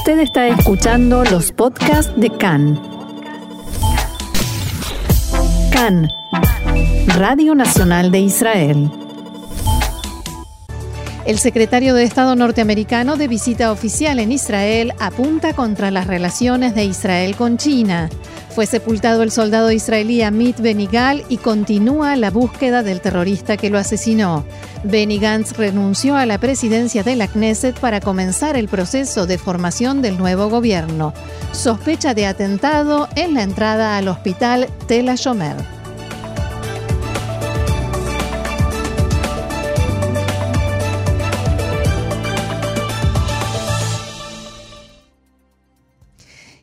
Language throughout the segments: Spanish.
Usted está escuchando los podcasts de CAN. CAN, Radio Nacional de Israel. El secretario de Estado norteamericano de visita oficial en Israel apunta contra las relaciones de Israel con China. Fue sepultado el soldado israelí Amit Benigal y continúa la búsqueda del terrorista que lo asesinó. Benny Gantz renunció a la presidencia de la Knesset para comenzar el proceso de formación del nuevo gobierno. Sospecha de atentado en la entrada al hospital Tel Shomer.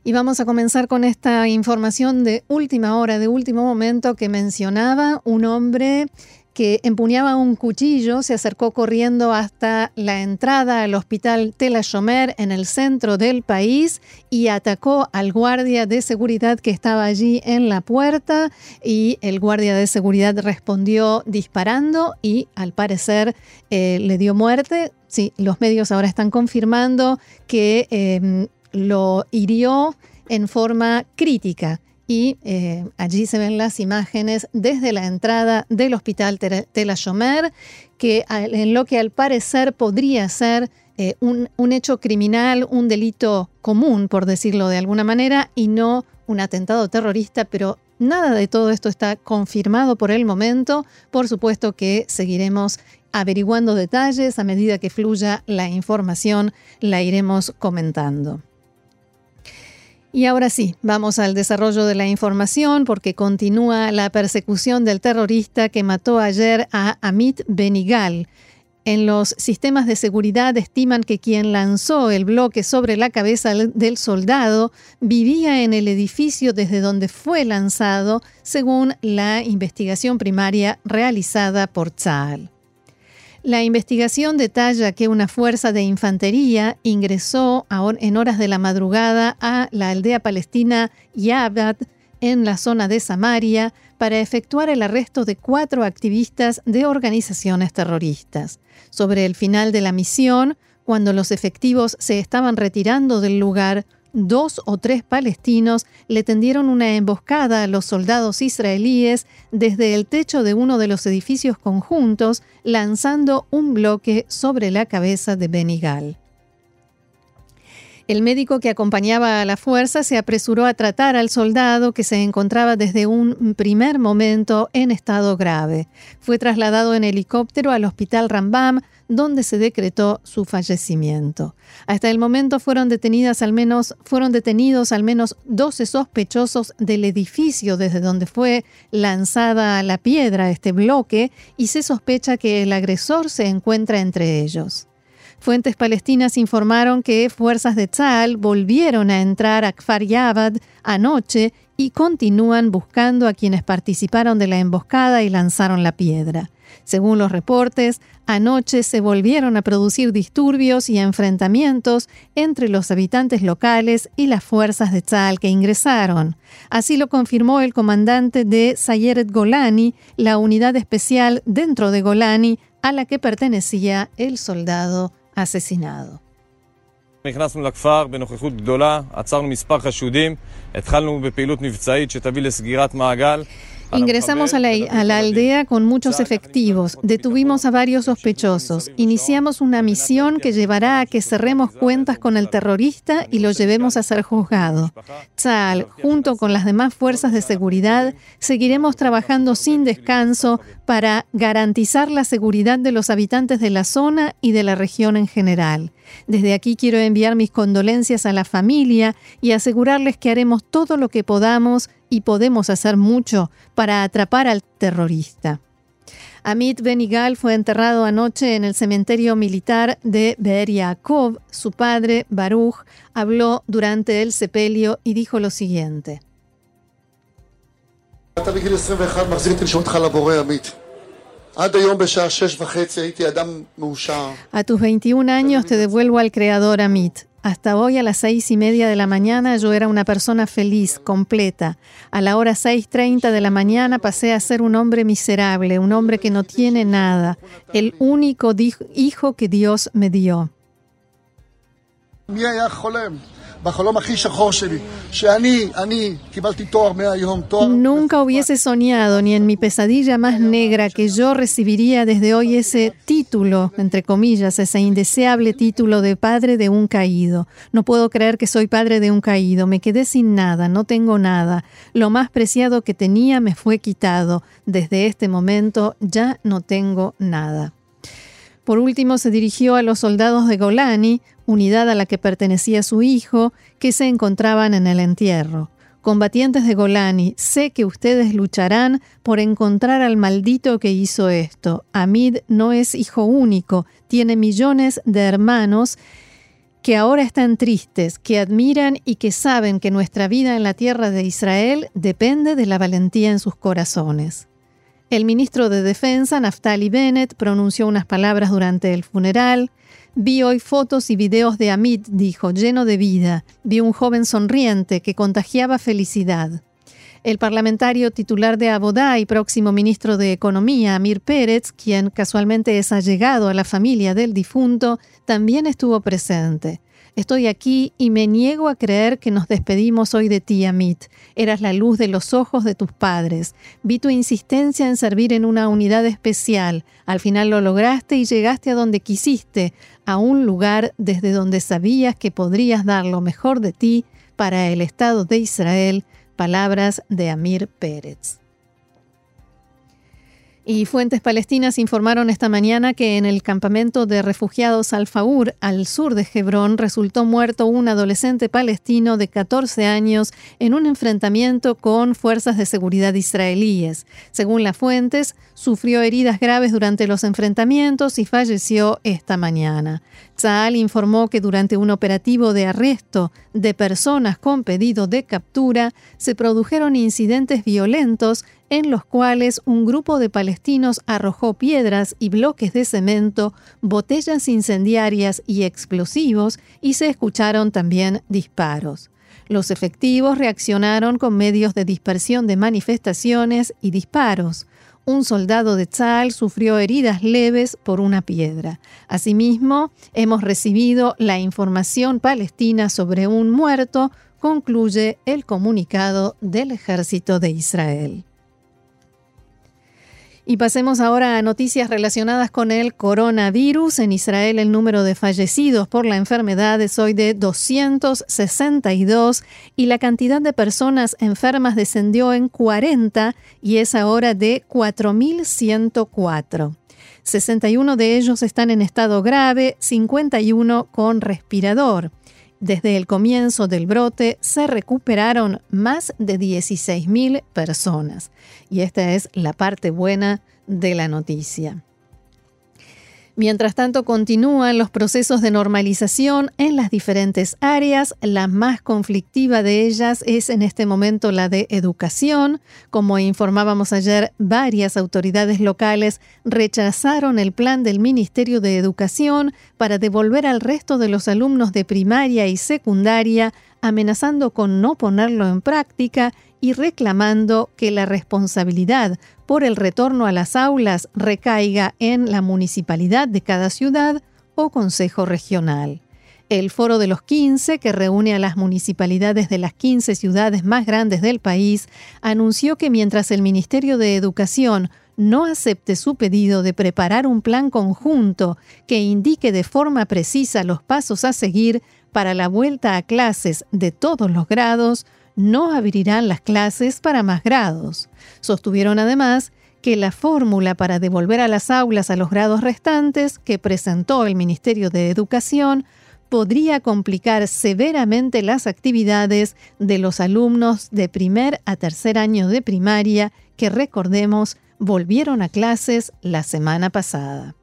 Y vamos a comenzar con esta información de última hora, de último momento, que mencionaba un hombre que empuñaba un cuchillo, se acercó corriendo hasta la entrada al hospital Tel en el centro del país y atacó al guardia de seguridad que estaba allí en la puerta y el guardia de seguridad respondió disparando y al parecer eh, le dio muerte. Sí, los medios ahora están confirmando que eh, lo hirió en forma crítica y eh, allí se ven las imágenes desde la entrada del hospital Tel Shomer, que en lo que al parecer podría ser eh, un, un, hecho criminal, un delito común, por decirlo de alguna manera, y no un atentado terrorista, pero nada de todo esto está confirmado por el momento. Por supuesto que seguiremos averiguando detalles a medida que fluya la información, la iremos comentando. Y ahora sí, vamos al desarrollo de la información porque continúa la persecución del terrorista que mató ayer a Amit Benigal. En los sistemas de seguridad estiman que quien lanzó el bloque sobre la cabeza del soldado vivía en el edificio desde donde fue lanzado, según la investigación primaria realizada por Tzal. La investigación detalla que una fuerza de infantería ingresó en horas de la madrugada a la aldea palestina Yabad en la zona de Samaria para efectuar el arresto de cuatro activistas de organizaciones terroristas. Sobre el final de la misión, cuando los efectivos se estaban retirando del lugar, dos o tres palestinos le tendieron una emboscada a los soldados israelíes desde el techo de uno de los edificios conjuntos, lanzando un bloque sobre la cabeza de Benigal. El médico que acompañaba a la fuerza se apresuró a tratar al soldado que se encontraba desde un primer momento en estado grave. Fue trasladado en helicóptero al hospital Rambam, donde se decretó su fallecimiento. Hasta el momento fueron, detenidas al menos, fueron detenidos al menos 12 sospechosos del edificio desde donde fue lanzada la piedra, este bloque, y se sospecha que el agresor se encuentra entre ellos. Fuentes palestinas informaron que fuerzas de Tzal volvieron a entrar a Kfar Yabad anoche y continúan buscando a quienes participaron de la emboscada y lanzaron la piedra. Según los reportes, anoche se volvieron a producir disturbios y enfrentamientos entre los habitantes locales y las fuerzas de Tzal que ingresaron. Así lo confirmó el comandante de Sayeret Golani, la unidad especial dentro de Golani a la que pertenecía el soldado asesinado. נכנסנו לכפר בנוכחות גדולה, עצרנו מספר חשודים, התחלנו בפעילות מבצעית שתביא לסגירת מעגל. Ingresamos a la, a la, aldea con muchos efectivos, detuvimos a varios sospechosos, iniciamos una misión que llevará a que cerremos cuentas con el terrorista y lo llevemos a ser juzgado. Tzal, junto con las demás fuerzas de seguridad, seguiremos trabajando sin descanso para garantizar la seguridad de los habitantes de la zona y de la región en general. Desde aquí quiero enviar mis condolencias a la familia y asegurarles que haremos todo lo que podamos y podemos hacer mucho para atrapar al terrorista. Amit Benigal fue enterrado anoche en el cementerio militar de Be'er Yaakov. Su padre, Baruch, habló durante el sepelio y dijo lo siguiente. A tus 21 años te devuelvo al Creador Amit. Hasta hoy a las seis y media de la mañana yo era una persona feliz, completa. A la hora 6.30 de la mañana pasé a ser un hombre miserable, un hombre que no tiene nada, el único hijo que Dios me dio. Nunca hubiese soñado, ni en mi pesadilla más negra, que yo recibiría desde hoy ese título, entre comillas, ese indeseable título de padre de un caído. No puedo creer que soy padre de un caído. Me quedé sin nada, no tengo nada. Lo más preciado que tenía me fue quitado. Desde este momento ya no tengo nada. Por último, se dirigió a los soldados de Golani, unidad a la que pertenecía su hijo, que se encontraban en el entierro. Combatientes de Golani, sé que ustedes lucharán por encontrar al maldito que hizo esto. Amid no es hijo único, tiene millones de hermanos que ahora están tristes, que admiran y que saben que nuestra vida en la tierra de Israel depende de la valentía en sus corazones. El ministro de Defensa, Naftali Bennett, pronunció unas palabras durante el funeral. Vi hoy fotos y videos de Amit, dijo, lleno de vida. Vi un joven sonriente que contagiaba felicidad. El parlamentario titular de Abodá y próximo ministro de Economía, Amir Pérez, quien casualmente es allegado a la familia del difunto, también estuvo presente. Estoy aquí y me niego a creer que nos despedimos hoy de ti, Amit. Eras la luz de los ojos de tus padres. Vi tu insistencia en servir en una unidad especial. Al final lo lograste y llegaste a donde quisiste, a un lugar desde donde sabías que podrías dar lo mejor de ti para el Estado de Israel. Palabras de Amir Pérez. Y fuentes palestinas informaron esta mañana que en el campamento de refugiados Al-Faur, al sur de Hebrón, resultó muerto un adolescente palestino de 14 años en un enfrentamiento con fuerzas de seguridad israelíes. Según las fuentes, sufrió heridas graves durante los enfrentamientos y falleció esta mañana. Tzal informó que durante un operativo de arresto de personas con pedido de captura se produjeron incidentes violentos en los cuales un grupo de palestinos arrojó piedras y bloques de cemento, botellas incendiarias y explosivos y se escucharon también disparos. Los efectivos reaccionaron con medios de dispersión de manifestaciones y disparos un soldado de Tzal sufrió heridas leves por una piedra. Asimismo, hemos recibido la información palestina sobre un muerto, concluye el comunicado del ejército de Israel. Y pasemos ahora a noticias relacionadas con el coronavirus. En Israel el número de fallecidos por la enfermedad es hoy de 262 y la cantidad de personas enfermas descendió en 40 y es ahora de 4.104. 61 de ellos están en estado grave, 51 con respirador. Desde el comienzo del brote se recuperaron más de 16.000 personas. Y esta es la parte buena de la noticia. Mientras tanto, continúan los procesos de normalización en las diferentes áreas. La más conflictiva de ellas es en este momento la de educación. Como informábamos ayer, varias autoridades locales rechazaron el plan del Ministerio de Educación para devolver al resto de los alumnos de primaria y secundaria, amenazando con no ponerlo en práctica y reclamando que la responsabilidad por el retorno a las aulas recaiga en la municipalidad de cada ciudad o consejo regional. El Foro de los 15, que reúne a las municipalidades de las 15 ciudades más grandes del país, anunció que mientras el Ministerio de Educación no acepte su pedido de preparar un plan conjunto que indique de forma precisa los pasos a seguir para la vuelta a clases de todos los grados, no abrirán las clases para más grados. Sostuvieron además que la fórmula para devolver a las aulas a los grados restantes que presentó el Ministerio de Educación podría complicar severamente las actividades de los alumnos de primer a tercer año de primaria que, recordemos, volvieron a clases la semana pasada.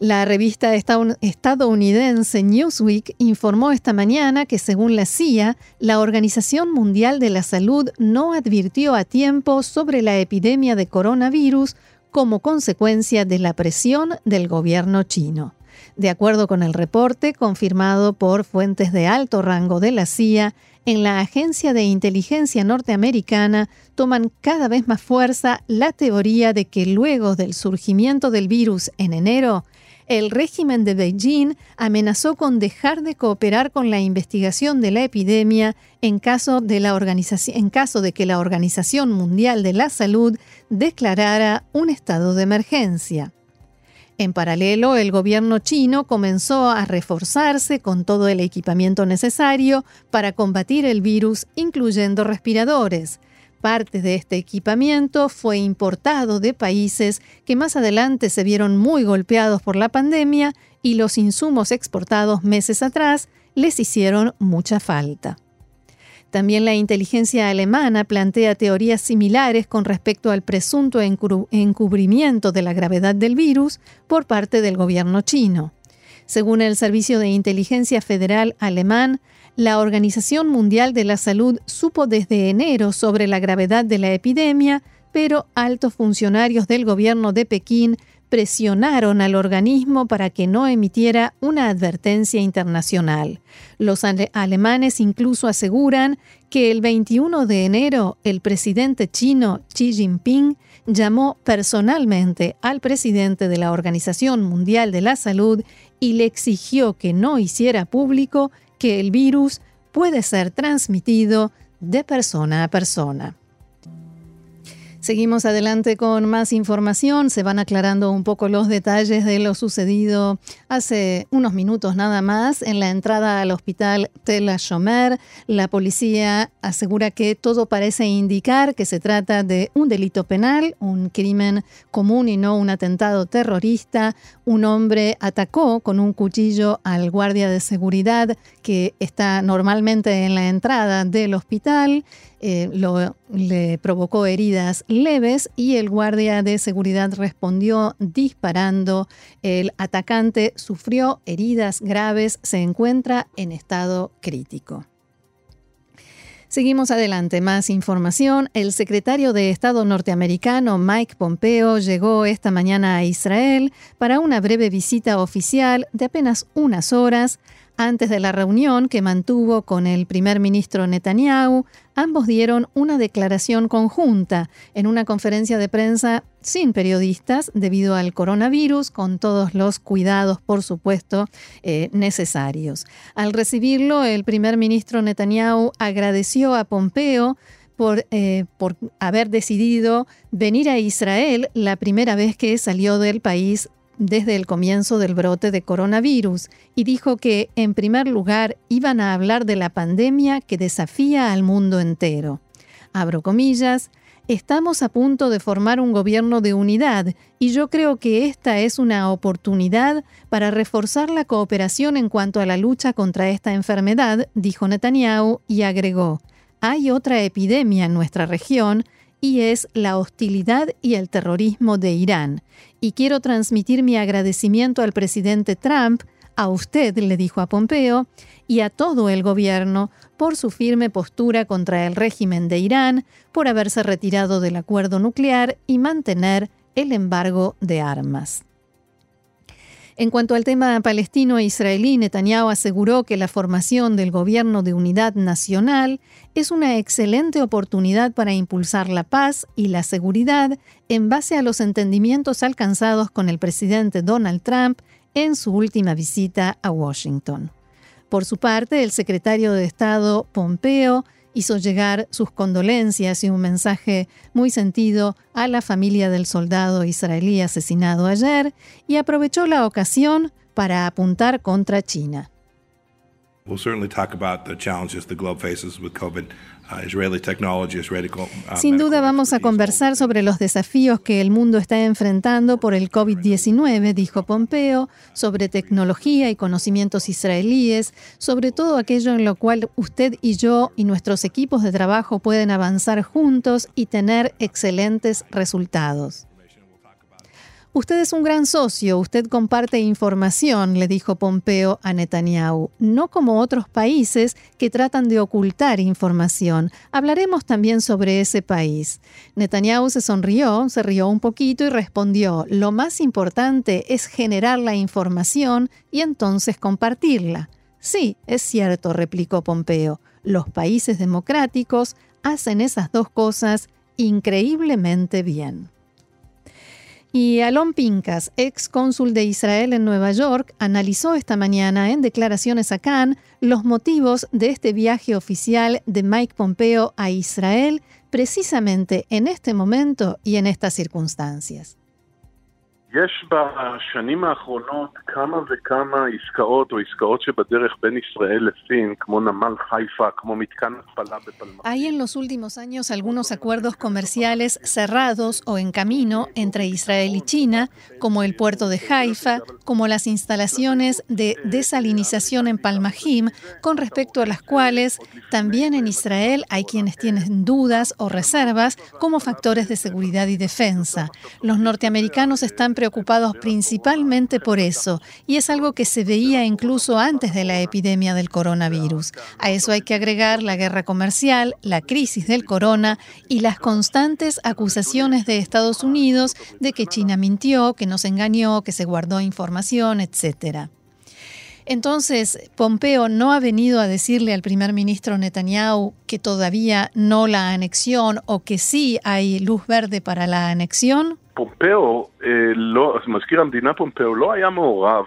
La revista estadounidense Newsweek informó esta mañana que según la CIA, la Organización Mundial de la Salud no advirtió a tiempo sobre la epidemia de coronavirus como consecuencia de la presión del gobierno chino. De acuerdo con el reporte confirmado por fuentes de alto rango de la CIA, en la agencia de inteligencia norteamericana toman cada vez más fuerza la teoría de que luego del surgimiento del virus en enero, el régimen de Beijing amenazó con dejar de cooperar con la investigación de la epidemia en caso de, que la Organización Mundial de la Salud declarara un estado de emergencia. En paralelo, el gobierno chino comenzó a reforzarse con todo el equipamiento necesario para combatir el virus, incluyendo respiradores. Parte de este equipamiento fue importado de países que más adelante se vieron muy golpeados por la pandemia y los insumos exportados meses atrás les hicieron mucha falta. También la inteligencia alemana plantea teorías similares con respecto al presunto encubrimiento de la gravedad del virus por parte del gobierno chino. Según el Servicio de Inteligencia Federal alemán, la Organización Mundial de la Salud supo desde enero sobre la gravedad de la epidemia, pero altos funcionarios del gobierno de Pekín presionaron al organismo para que no emitiera una advertencia internacional. Los alemanes incluso aseguran que el 21 de enero el presidente chino Xi Jinping llamó personalmente al presidente de la Organización Mundial de la Salud y le exigió que no hiciera público que el virus puede ser transmitido de persona a persona. Seguimos adelante con más información. Se van aclarando un poco los detalles de lo sucedido hace unos minutos nada más en la entrada al hospital Tel Shomer. La policía asegura que todo parece indicar que se trata de un delito penal, un crimen común y no un atentado terrorista. Un hombre atacó con un cuchillo al guardia de seguridad que está normalmente en la entrada del hospital. Eh, lo, le provocó heridas leves y el guardia de seguridad respondió disparando. El atacante sufrió heridas graves, se encuentra en estado crítico. Seguimos adelante, más información. El secretario de Estado norteamericano Mike Pompeo llegó esta mañana a Israel para una breve visita oficial de apenas unas horas antes de la reunión que mantuvo con el primer ministro Netanyahu, ambos dieron una declaración conjunta en una conferencia de prensa sin periodistas debido al coronavirus, con todos los cuidados, por supuesto, eh, necesarios. Al recibirlo, el primer ministro Netanyahu agradeció a Pompeo por, eh, por, haber decidido venir a Israel la primera vez que salió del país desde el comienzo del brote de coronavirus y dijo que, en primer lugar, iban a hablar de la pandemia que desafía al mundo entero. Abro comillas, estamos a punto de formar un gobierno de unidad y yo creo que esta es una oportunidad para reforzar la cooperación en cuanto a la lucha contra esta enfermedad, dijo Netanyahu y agregó, hay otra epidemia en nuestra región y es la hostilidad y el terrorismo de Irán. Y quiero transmitir mi agradecimiento al presidente Trump, a usted, le dijo a Pompeo, y a todo el gobierno por su firme postura contra el régimen de Irán, por haberse retirado del acuerdo nuclear y mantener el embargo de armas. En cuanto al tema palestino-israelí, Netanyahu aseguró que la formación del gobierno de unidad nacional es una excelente oportunidad para impulsar la paz y la seguridad en base a los entendimientos alcanzados con el presidente Donald Trump en su última visita a Washington. Por su parte, el secretario de Estado Pompeo hizo llegar sus condolencias y un mensaje muy sentido a la familia del soldado israelí asesinado ayer y aprovechó la ocasión para apuntar contra China. Sin duda vamos a conversar sobre los desafíos que el mundo está enfrentando por el COVID-19, dijo Pompeo, sobre tecnología y conocimientos israelíes, sobre todo aquello en lo cual usted y yo y nuestros equipos de trabajo pueden avanzar juntos y tener excelentes resultados. Usted es un gran socio, usted comparte información, le dijo Pompeo a Netanyahu, no como otros países que tratan de ocultar información. Hablaremos también sobre ese país. Netanyahu se sonrió, se rió un poquito y respondió, lo más importante es generar la información y entonces compartirla. Sí, es cierto, replicó Pompeo, los países democráticos hacen esas dos cosas increíblemente bien. Y Alon Pincas, ex cónsul de Israel en Nueva York, analizó esta mañana en declaraciones a Cannes los motivos de este viaje oficial de Mike Pompeo a Israel precisamente en este momento y en estas circunstancias. יש בשנים האחרונות כמה וכמה עסקאות או עסקאות שבדרך בין ישראל לסין, כמו נמל חיפה, כמו מתקן התפלה בפלמחים. Hay en los últimos años algunos acuerdos comerciales cerrados o en camino entre Israel y China, como el puerto de Haifa, como las instalaciones de desalinización en Palmajim, con respecto a las cuales también en Israel hay quienes tienen dudas o reservas como factores de seguridad y defensa. Los norteamericanos están preocupados preocupados principalmente por eso, y es algo que se veía incluso antes de la epidemia del coronavirus. A eso hay que agregar la guerra comercial, la crisis del corona y las constantes acusaciones de Estados Unidos de que China mintió, que nos engañó, que se guardó información, etcétera. Entonces, Pompeo no ha venido a decirle al primer ministro Netanyahu que todavía no la anexión o que sí hay luz verde para la anexión. פומפאו, לא, מזכיר המדינה פומפאו לא היה מעורב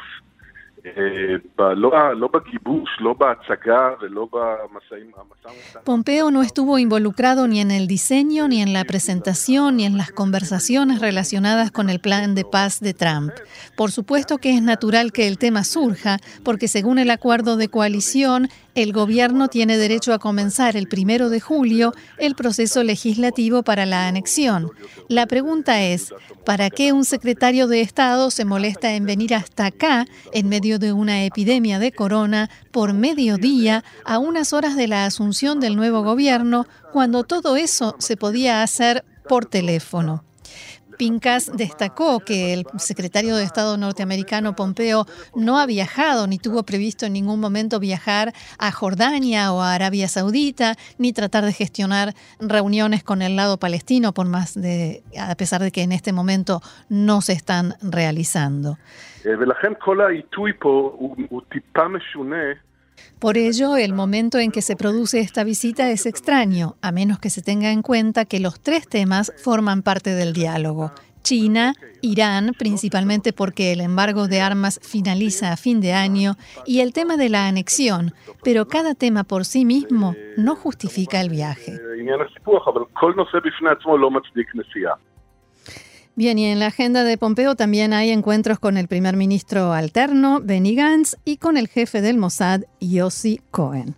Pompeo no estuvo involucrado ni en el diseño, ni en la presentación, ni en las conversaciones relacionadas con el plan de paz de Trump. Por supuesto que es natural que el tema surja, porque según el acuerdo de coalición, el gobierno tiene derecho a comenzar el primero de julio el proceso legislativo para la anexión. La pregunta es, ¿para qué un secretario de Estado se molesta en venir hasta acá en medio de una epidemia de corona por mediodía a unas horas de la asunción del nuevo gobierno cuando todo eso se podía hacer por teléfono? Pincas destacó que el secretario de Estado norteamericano Pompeo no ha viajado ni tuvo previsto en ningún momento viajar a Jordania o a Arabia Saudita, ni tratar de gestionar reuniones con el lado palestino, por más de, a pesar de que en este momento no se están realizando. Por ello, el momento en que se produce esta visita es extraño, a menos que se tenga en cuenta que los tres temas forman parte del diálogo. China, Irán, principalmente porque el embargo de armas finaliza a fin de año, y el tema de la anexión, pero cada tema por sí mismo no justifica el viaje. Bien, y en la agenda de Pompeo también hay encuentros con el primer ministro alterno, Benny Gantz, y con el jefe del Mossad, Yossi Cohen.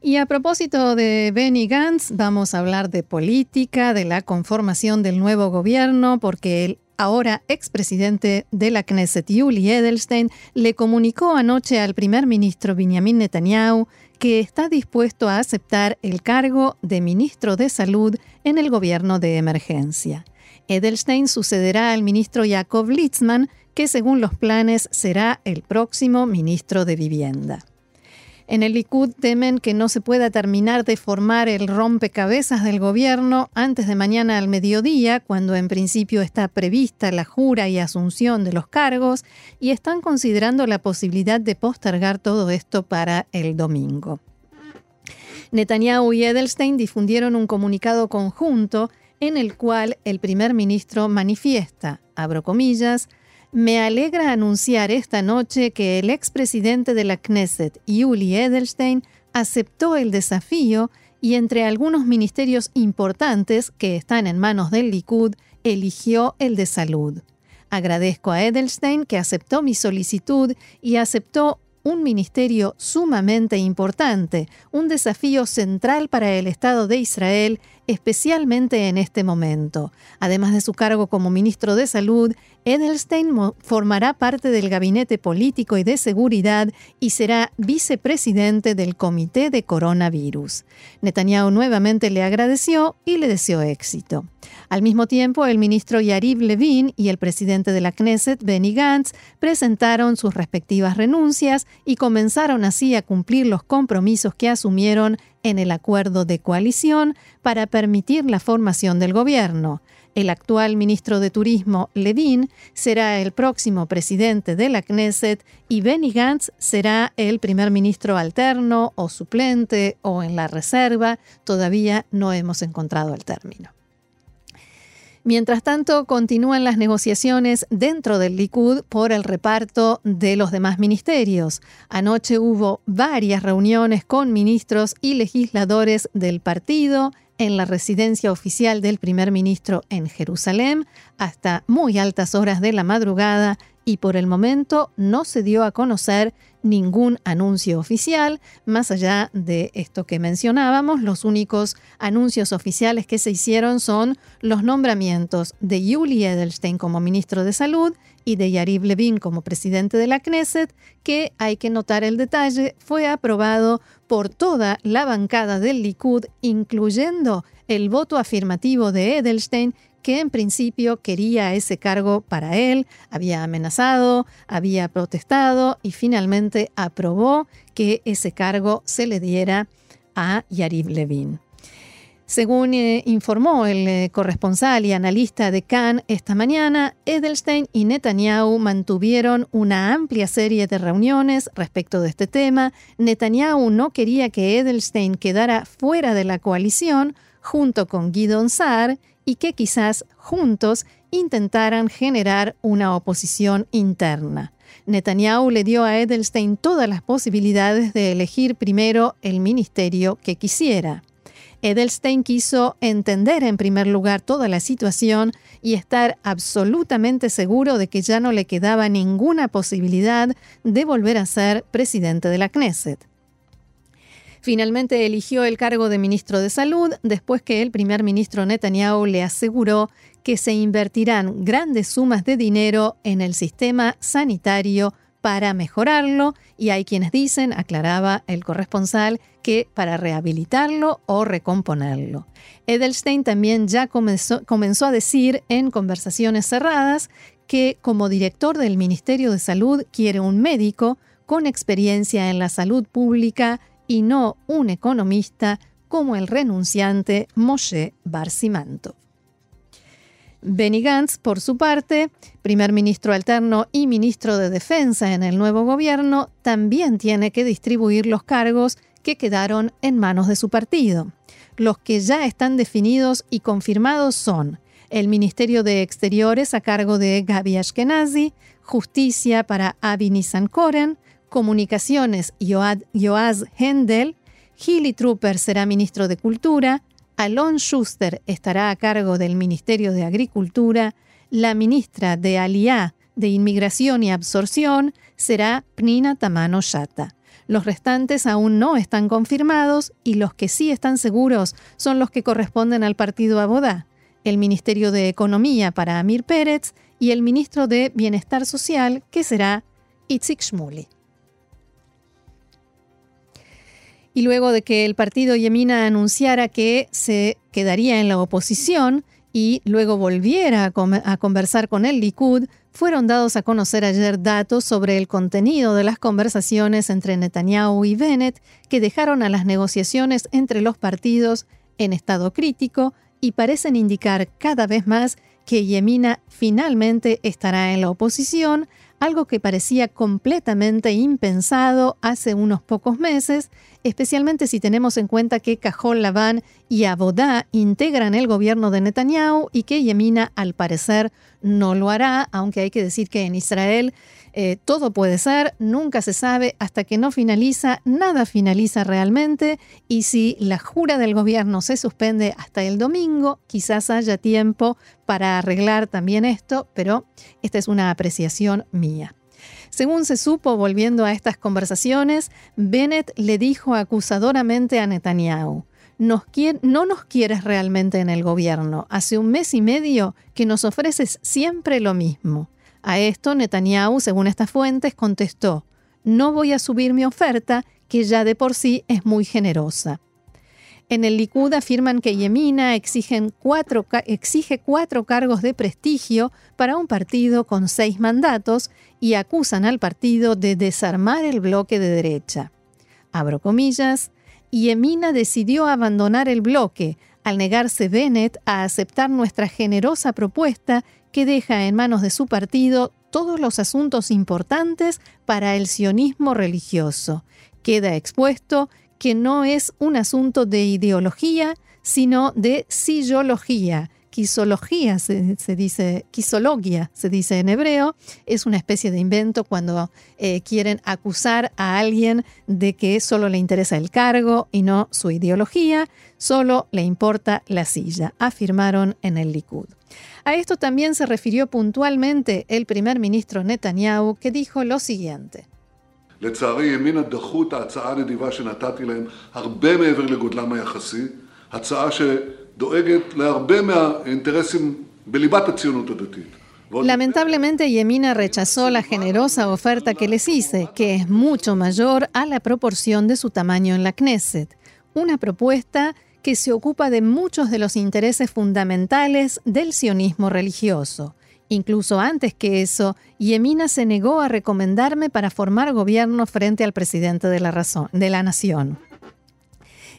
Y a propósito de Benny Gantz, vamos a hablar de política, de la conformación del nuevo gobierno, porque el ahora expresidente de la Knesset, Yuli Edelstein, le comunicó anoche al primer ministro Benjamin Netanyahu que está dispuesto a aceptar el cargo de ministro de Salud en el gobierno de emergencia. Edelstein sucederá al ministro Jacob Litzman, que según los planes será el próximo ministro de Vivienda. En el Likud temen que no se pueda terminar de formar el rompecabezas del gobierno antes de mañana al mediodía, cuando en principio está prevista la jura y asunción de los cargos, y están considerando la posibilidad de postergar todo esto para el domingo. Netanyahu y Edelstein difundieron un comunicado conjunto en el cual el primer ministro manifiesta, abro comillas, me alegra anunciar esta noche que el expresidente de la Knesset, Yuli Edelstein, aceptó el desafío y entre algunos ministerios importantes que están en manos del Likud, eligió el de salud. Agradezco a Edelstein que aceptó mi solicitud y aceptó un ministerio sumamente importante, un desafío central para el Estado de Israel, especialmente en este momento. Además de su cargo como ministro de Salud, Edelstein formará parte del gabinete político y de seguridad y será vicepresidente del Comité de Coronavirus. Netanyahu nuevamente le agradeció y le deseó éxito. Al mismo tiempo, el ministro Yariv Levin y el presidente de la Knesset, Benny Gantz, presentaron sus respectivas renuncias y comenzaron así a cumplir los compromisos que asumieron en el acuerdo de coalición para permitir la formación del gobierno. El actual ministro de Turismo, Levin, será el próximo presidente de la Knesset y Benny Gantz será el primer ministro alterno o suplente o en la reserva. Todavía no hemos encontrado el término. Mientras tanto, continúan las negociaciones dentro del Likud por el reparto de los demás ministerios. Anoche hubo varias reuniones con ministros y legisladores del partido en la residencia oficial del primer ministro en Jerusalén hasta muy altas horas de la madrugada y por el momento no se dio a conocer ningún anuncio oficial, más allá de esto que mencionábamos, los únicos anuncios oficiales que se hicieron son los nombramientos de Yuli Edelstein como ministro de Salud y de Yariv Levin como presidente de la Knesset, que hay que notar el detalle, fue aprobado por toda la bancada del Likud, incluyendo el voto afirmativo de Edelstein que en principio quería ese cargo para él, había amenazado, había protestado y finalmente aprobó que ese cargo se le diera a Yariv Levin. Según eh, informó el eh, corresponsal y analista de Cannes esta mañana, Edelstein y Netanyahu mantuvieron una amplia serie de reuniones respecto de este tema. Netanyahu no quería que Edelstein quedara fuera de la coalición junto con Guidon Saar y que quizás juntos intentaran generar una oposición interna. Netanyahu le dio a Edelstein todas las posibilidades de elegir primero el ministerio que quisiera. Edelstein quiso entender en primer lugar toda la situación y estar absolutamente seguro de que ya no le quedaba ninguna posibilidad de volver a ser presidente de la Knesset. Finalmente eligió el cargo de ministro de Salud después que el primer ministro Netanyahu le aseguró que se invertirán grandes sumas de dinero en el sistema sanitario para mejorarlo y hay quienes dicen, aclaraba el corresponsal, que para rehabilitarlo o recomponerlo. Edelstein también ya comenzó, comenzó, a decir en conversaciones cerradas que como director del Ministerio de Salud quiere un médico con experiencia en la salud pública y no un economista como el renunciante Moshe Barsimanto. Benny Gantz, por su parte, primer ministro alterno y ministro de Defensa en el nuevo gobierno, también tiene que distribuir los cargos que quedaron en manos de su partido. Los que ya están definidos y confirmados son el Ministerio de Exteriores a cargo de Gaby Ashkenazi, Justicia para Avi Koren, Comunicaciones Joaz Hendel, Gilly Trooper será ministro de Cultura, Alon Schuster estará a cargo del Ministerio de Agricultura, la ministra de Aliá de Inmigración y Absorción será Pnina Tamano Shata. Los restantes aún no están confirmados y los que sí están seguros son los que corresponden al partido Abodá, el Ministerio de Economía para Amir Pérez y el ministro de Bienestar Social, que será Itzik Shmuli. Y luego de que el partido Yemina anunciara que se quedaría en la oposición y luego volviera a, conversar con el Likud, fueron dados a conocer ayer datos sobre el contenido de las conversaciones entre Netanyahu y Bennett que dejaron a las negociaciones entre los partidos en estado crítico y parecen indicar cada vez más que Yemina finalmente estará en la oposición, algo que parecía completamente impensado hace unos pocos meses especialmente si tenemos en cuenta que Cajol Laván y Abodá integran el gobierno de Netanyahu y que Yemina al parecer no lo hará, aunque hay que decir que en Israel eh, todo puede ser, nunca se sabe hasta que no finaliza, nada finaliza realmente y si la jura del gobierno se suspende hasta el domingo, quizás haya tiempo para arreglar también esto, pero esta es una apreciación mía. Según se supo, volviendo a estas conversaciones, Bennett le dijo acusadoramente a Netanyahu, no nos quieres realmente en el gobierno. Hace un mes y medio que nos ofreces siempre lo mismo. A esto Netanyahu, según estas fuentes, contestó, no voy a subir mi oferta, que ya de por sí es muy generosa. En el Likud afirman que Yemina exige cuatro cargos de prestigio para un partido con seis mandatos y acusan al partido de desarmar el bloque de derecha. Abro comillas, Yemina decidió abandonar el bloque al negarse Bennett a aceptar nuestra generosa propuesta que deja en manos de su partido todos los asuntos importantes para el sionismo religioso. Queda expuesto que no es un asunto de ideología, sino de sillología, quisología, se, dice, quisologia, se dice en hebreo, es una especie de invento cuando eh, quieren acusar a alguien de que solo le interesa el cargo y no su ideología, solo le importa la silla, afirmaron en el Likud. A esto también se refirió puntualmente el primer ministro Netanyahu, que dijo lo siguiente. Lamentablemente, Yemina rechazó la generosa oferta que les hice, que es mucho mayor a la proporción de su tamaño en la Knesset. Una propuesta que se ocupa de muchos de los intereses fundamentales del sionismo religioso. Incluso antes que eso, Yemina se negó a recomendarme para formar gobierno frente al presidente de la, de la nación.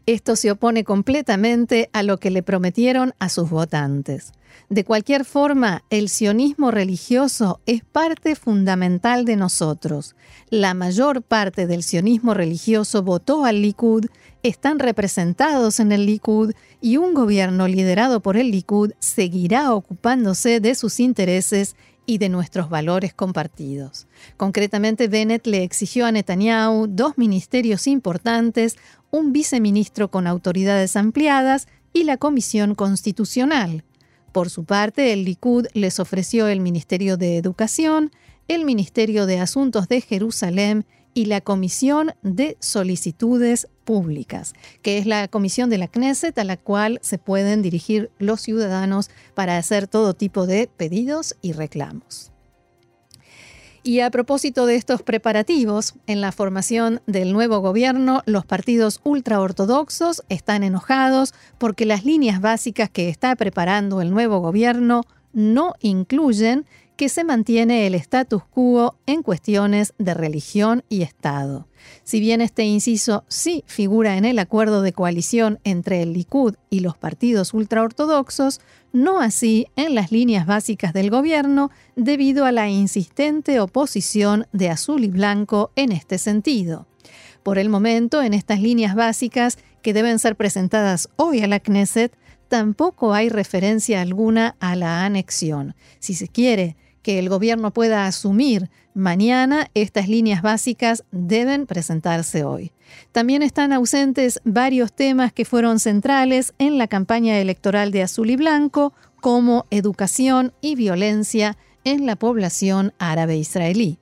Esto se opone completamente a lo que le prometieron a sus votantes. De cualquier forma, el sionismo religioso es parte fundamental de nosotros. La mayor parte del sionismo religioso votó al Likud, están representados en el Likud y un gobierno liderado por el Likud seguirá ocupándose de sus intereses y de nuestros valores compartidos. Concretamente, Bennett le exigió a Netanyahu dos ministerios importantes, un viceministro con autoridades ampliadas y la Comisión Constitucional. Por su parte, el Likud les ofreció el Ministerio de Educación, el Ministerio de Asuntos de Jerusalén y la Comisión de Solicitudes Públicas, que es la comisión de la Knesset a la cual se pueden dirigir los ciudadanos para hacer todo tipo de pedidos y reclamos. Y a propósito de estos preparativos, en la formación del nuevo gobierno, los partidos ultraortodoxos están enojados porque las líneas básicas que está preparando el nuevo gobierno no incluyen que se mantiene el status quo en cuestiones de religión y Estado. Si bien este inciso sí figura en el acuerdo de coalición entre el Likud y los partidos ultraortodoxos, no así en las líneas básicas del gobierno debido a la insistente oposición de azul y blanco en este sentido. Por el momento, en estas líneas básicas que deben ser presentadas hoy a la Knesset, tampoco hay referencia alguna a la anexión. Si se quiere que el gobierno pueda asumir mañana, estas líneas básicas deben presentarse hoy. También están ausentes varios temas que fueron centrales en la campaña electoral de Azul y Blanco, como educación y violencia en la población árabe israelí.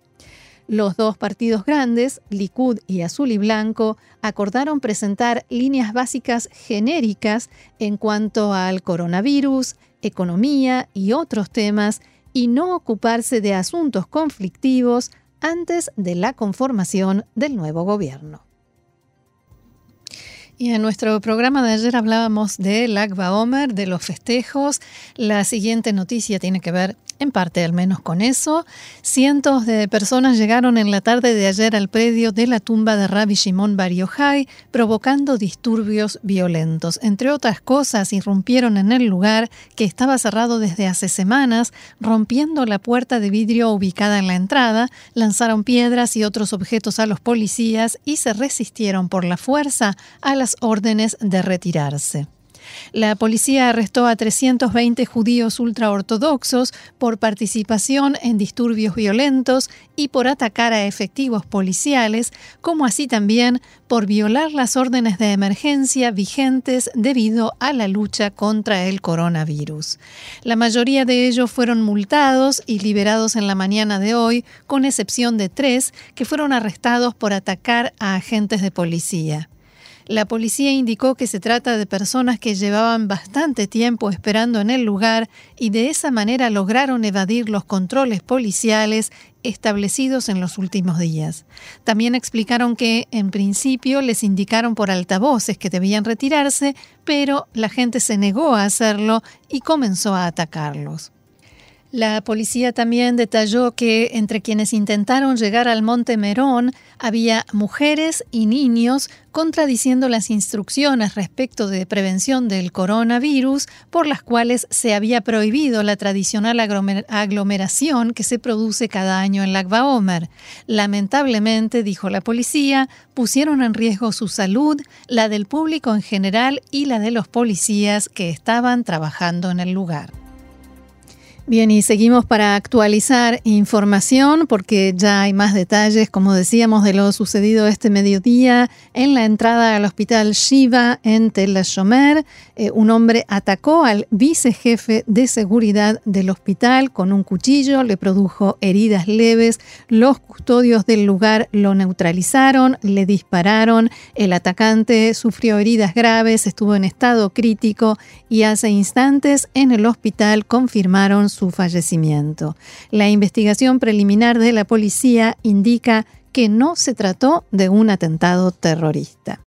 Los dos partidos grandes, Likud y Azul y Blanco, acordaron presentar líneas básicas genéricas en cuanto al coronavirus, economía y otros temas y no ocuparse de asuntos conflictivos antes de la conformación del nuevo gobierno. Y en nuestro programa de ayer hablábamos del Agba Omer, de los festejos. La siguiente noticia tiene que ver en parte al menos con eso. Cientos de personas llegaron en la tarde de ayer al predio de la tumba de Rabbi Shimon Bar provocando disturbios violentos. Entre otras cosas, irrumpieron en el lugar que estaba cerrado desde hace semanas, rompiendo la puerta de vidrio ubicada en la entrada, lanzaron piedras y otros objetos a los policías y se resistieron por la fuerza a las órdenes de retirarse. La policía arrestó a 320 judíos ultraortodoxos por participación en disturbios violentos y por atacar a efectivos policiales, como así también por violar las órdenes de emergencia vigentes debido a la lucha contra el coronavirus. La mayoría de ellos fueron multados y liberados en la mañana de hoy, con excepción de tres que fueron arrestados por atacar a agentes de policía. La policía indicó que se trata de personas que llevaban bastante tiempo esperando en el lugar y de esa manera lograron evadir los controles policiales establecidos en los últimos días. También explicaron que, en principio, les indicaron por altavoces que debían retirarse, pero la gente se negó a hacerlo y comenzó a atacarlos. La policía también detalló que entre quienes intentaron llegar al Monte Merón había mujeres y niños contradiciendo las instrucciones respecto de prevención del coronavirus por las cuales se había prohibido la tradicional aglomeración que se produce cada año en Lag Omer. Lamentablemente, dijo la policía, pusieron en riesgo su salud, la del público en general y la de los policías que estaban trabajando en el lugar. Bien, y seguimos para actualizar información porque ya hay más detalles, como decíamos, de lo sucedido este mediodía en la entrada al hospital Shiva en Tel Shomer. Eh, un hombre atacó al vicejefe de seguridad del hospital con un cuchillo, le produjo heridas leves. Los custodios del lugar lo neutralizaron, le dispararon. El atacante sufrió heridas graves, estuvo en estado crítico y hace instantes en el hospital confirmaron su fallecimiento. La investigación preliminar de la policía indica que no se trató de un atentado terrorista.